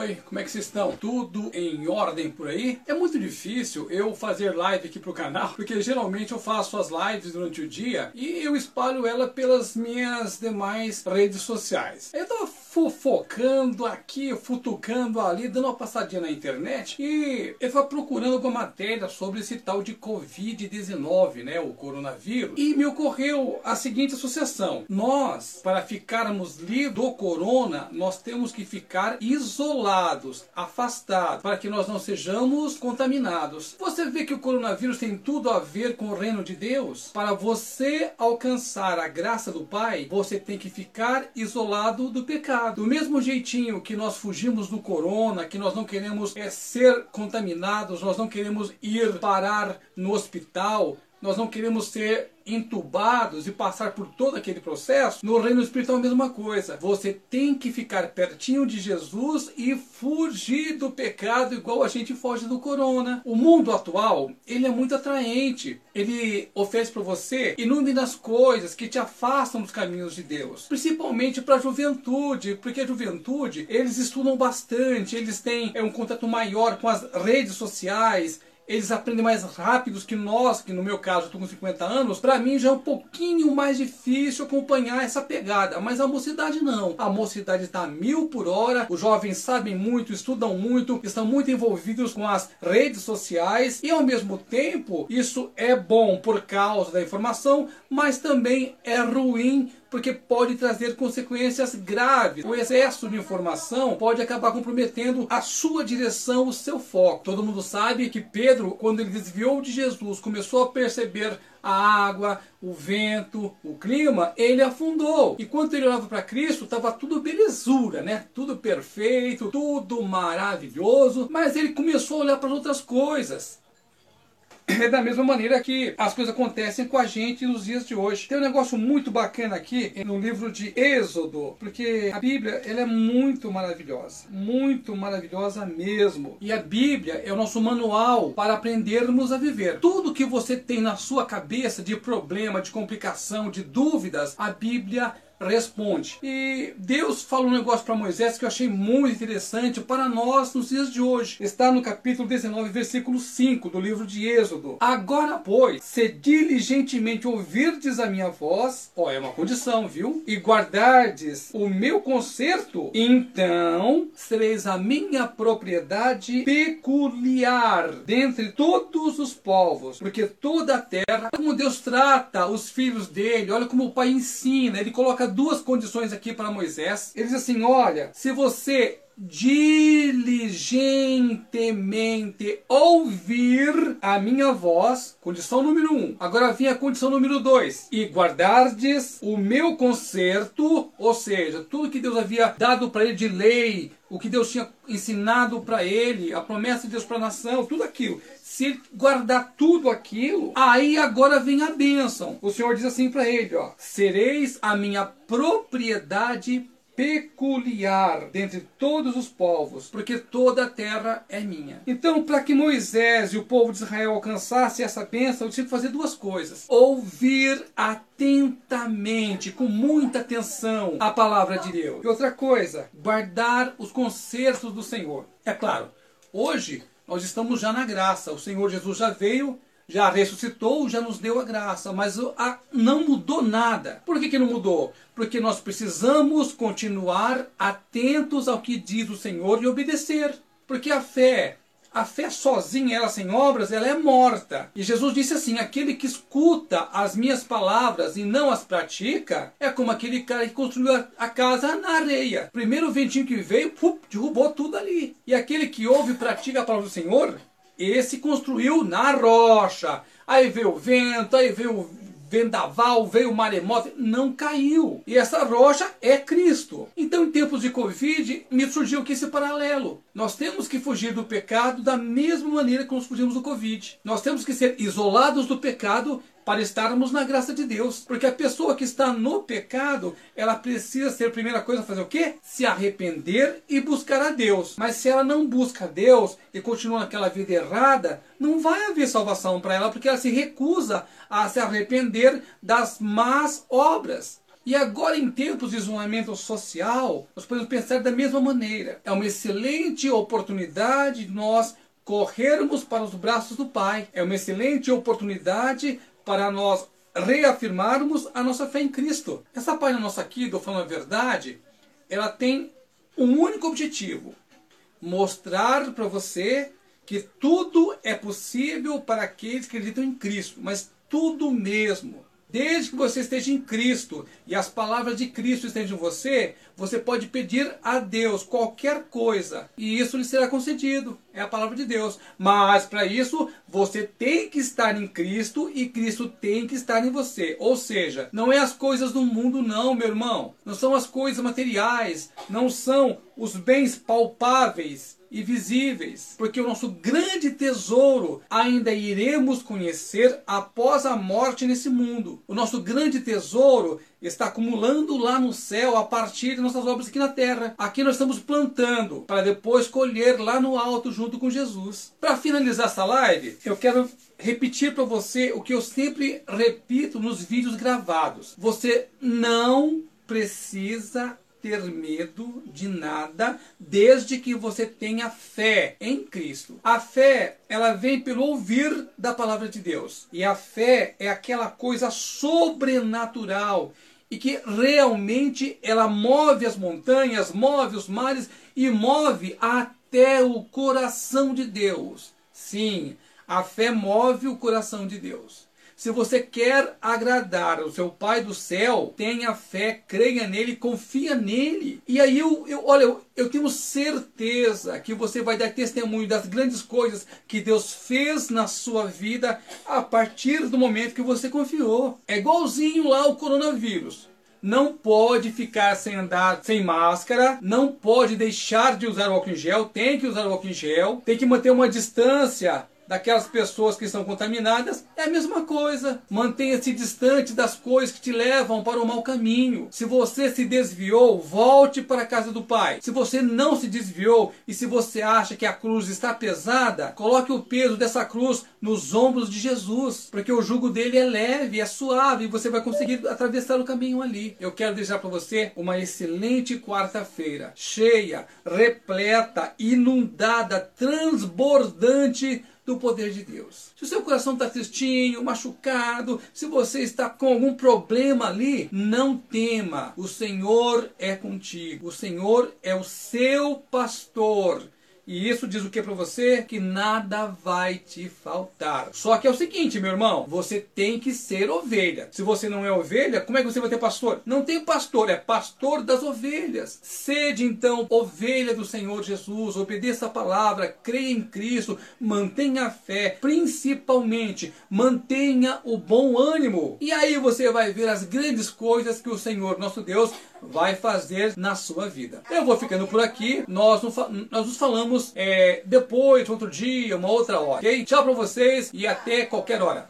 oi, como é que vocês estão? Tudo em ordem por aí? É muito difícil eu fazer live aqui pro canal, porque geralmente eu faço as lives durante o dia e eu espalho ela pelas minhas demais redes sociais. Eu fofocando aqui, futucando ali, dando uma passadinha na internet e eu tava procurando alguma matéria sobre esse tal de Covid-19, né, o coronavírus, e me ocorreu a seguinte associação. Nós, para ficarmos livres do corona, nós temos que ficar isolados, afastados, para que nós não sejamos contaminados. Você vê que o coronavírus tem tudo a ver com o reino de Deus? Para você alcançar a graça do Pai, você tem que ficar isolado do pecado. Do mesmo jeitinho que nós fugimos do corona, que nós não queremos é, ser contaminados, nós não queremos ir parar no hospital, nós não queremos ser entubados e passar por todo aquele processo, no reino espiritual é a mesma coisa. Você tem que ficar pertinho de Jesus e fugir do pecado igual a gente foge do corona. O mundo atual, ele é muito atraente. Ele oferece para você inúmeras coisas que te afastam dos caminhos de Deus. Principalmente para a juventude, porque a juventude, eles estudam bastante, eles têm é, um contato maior com as redes sociais, eles aprendem mais rápidos que nós, que no meu caso estou com 50 anos, para mim já é um pouquinho mais difícil acompanhar essa pegada. Mas a mocidade não. A mocidade está mil por hora, os jovens sabem muito, estudam muito, estão muito envolvidos com as redes sociais e ao mesmo tempo isso é bom por causa da informação, mas também é ruim porque pode trazer consequências graves. O excesso de informação pode acabar comprometendo a sua direção, o seu foco. Todo mundo sabe que Pedro, quando ele desviou de Jesus, começou a perceber a água, o vento, o clima, ele afundou. E quando ele olhava para Cristo, estava tudo belezura, né? Tudo perfeito, tudo maravilhoso, mas ele começou a olhar para outras coisas é da mesma maneira que as coisas acontecem com a gente nos dias de hoje. Tem um negócio muito bacana aqui no livro de Êxodo, porque a Bíblia ela é muito maravilhosa, muito maravilhosa mesmo. E a Bíblia é o nosso manual para aprendermos a viver. Tudo que você tem na sua cabeça de problema, de complicação, de dúvidas, a Bíblia responde. E Deus fala um negócio para Moisés que eu achei muito interessante para nós nos dias de hoje. Está no capítulo 19, versículo 5 do livro de Êxodo. Agora, pois, se diligentemente ouvirdes a minha voz, ó, é uma condição, viu? E guardardes o meu conserto, então sereis a minha propriedade peculiar dentre todos os povos, porque toda a terra, como Deus trata os filhos dele, olha como o Pai ensina, ele coloca duas condições aqui para Moisés. Ele diz assim: olha, se você diligentemente ouvir a minha voz, condição número um. Agora vem a condição número dois. E guardardes o meu conserto, ou seja, tudo que Deus havia dado para ele de lei, o que Deus tinha ensinado para ele, a promessa de Deus para a nação, tudo aquilo. Se ele guardar tudo aquilo, aí agora vem a bênção. O Senhor diz assim para ele, ó: "Sereis a minha propriedade peculiar dentre todos os povos, porque toda a terra é minha. Então, para que Moisés e o povo de Israel alcançassem essa bênção, eu tinha que fazer duas coisas: ouvir atentamente, com muita atenção, a palavra de Deus. E outra coisa, guardar os concertos do Senhor. É claro, hoje nós estamos já na graça. O Senhor Jesus já veio já ressuscitou, já nos deu a graça, mas a, não mudou nada. Por que, que não mudou? Porque nós precisamos continuar atentos ao que diz o Senhor e obedecer. Porque a fé a fé sozinha, ela sem obras, ela é morta. E Jesus disse assim: aquele que escuta as minhas palavras e não as pratica, é como aquele cara que construiu a casa na areia. Primeiro ventinho que veio, derrubou tudo ali. E aquele que ouve e pratica a palavra do Senhor, esse construiu na rocha. Aí veio o vento, aí veio o vendaval, veio o maremoto, não caiu. E essa rocha é Cristo. Então, em tempos de Covid, me surgiu aqui esse paralelo. Nós temos que fugir do pecado da mesma maneira que nós fugimos do Covid. Nós temos que ser isolados do pecado para estarmos na graça de Deus. Porque a pessoa que está no pecado, ela precisa ser primeira coisa fazer o quê? Se arrepender e buscar a Deus. Mas se ela não busca a Deus e continua naquela vida errada, não vai haver salvação para ela, porque ela se recusa a se arrepender das más obras. E agora, em tempos de isolamento social, nós podemos pensar da mesma maneira. É uma excelente oportunidade de nós corrermos para os braços do Pai. É uma excelente oportunidade para nós reafirmarmos a nossa fé em Cristo. Essa página nossa aqui, do Falando a Verdade, ela tem um único objetivo: mostrar para você que tudo é possível para aqueles que acreditam em Cristo, mas tudo mesmo. Desde que você esteja em Cristo e as palavras de Cristo estejam em você, você pode pedir a Deus qualquer coisa e isso lhe será concedido. É a palavra de Deus. Mas para isso, você tem que estar em Cristo e Cristo tem que estar em você. Ou seja, não é as coisas do mundo, não, meu irmão. Não são as coisas materiais, não são os bens palpáveis e visíveis, porque o nosso grande tesouro ainda iremos conhecer após a morte nesse mundo. O nosso grande tesouro está acumulando lá no céu a partir de nossas obras aqui na terra. Aqui nós estamos plantando para depois colher lá no alto junto com Jesus. Para finalizar essa live, eu quero repetir para você o que eu sempre repito nos vídeos gravados. Você não precisa ter medo de nada, desde que você tenha fé em Cristo. A fé, ela vem pelo ouvir da palavra de Deus. E a fé é aquela coisa sobrenatural e que realmente ela move as montanhas, move os mares e move até o coração de Deus. Sim, a fé move o coração de Deus. Se você quer agradar o seu Pai do céu, tenha fé, creia nele, confia nele. E aí eu, eu olha, eu, eu tenho certeza que você vai dar testemunho das grandes coisas que Deus fez na sua vida a partir do momento que você confiou. É igualzinho lá o coronavírus não pode ficar sem andar sem máscara, não pode deixar de usar o álcool em gel, tem que usar o álcool em gel, tem que manter uma distância daquelas pessoas que estão contaminadas, é a mesma coisa. Mantenha-se distante das coisas que te levam para o mau caminho. Se você se desviou, volte para a casa do Pai. Se você não se desviou e se você acha que a cruz está pesada, coloque o peso dessa cruz nos ombros de Jesus, porque o jugo dele é leve, é suave e você vai conseguir atravessar o caminho ali. Eu quero deixar para você uma excelente quarta-feira, cheia, repleta, inundada, transbordante do poder de Deus. Se o seu coração está tristinho, machucado, se você está com algum problema ali, não tema. O Senhor é contigo. O Senhor é o seu pastor. E isso diz o que para você? Que nada vai te faltar. Só que é o seguinte, meu irmão, você tem que ser ovelha. Se você não é ovelha, como é que você vai ter pastor? Não tem pastor, é pastor das ovelhas. Sede então ovelha do Senhor Jesus, obedeça a palavra, creia em Cristo, mantenha a fé, principalmente mantenha o bom ânimo. E aí você vai ver as grandes coisas que o Senhor, nosso Deus, vai fazer na sua vida. Eu vou ficando por aqui. Nós, nós nos falamos é, depois, outro dia, uma outra hora. Ok? Tchau pra vocês e até qualquer hora.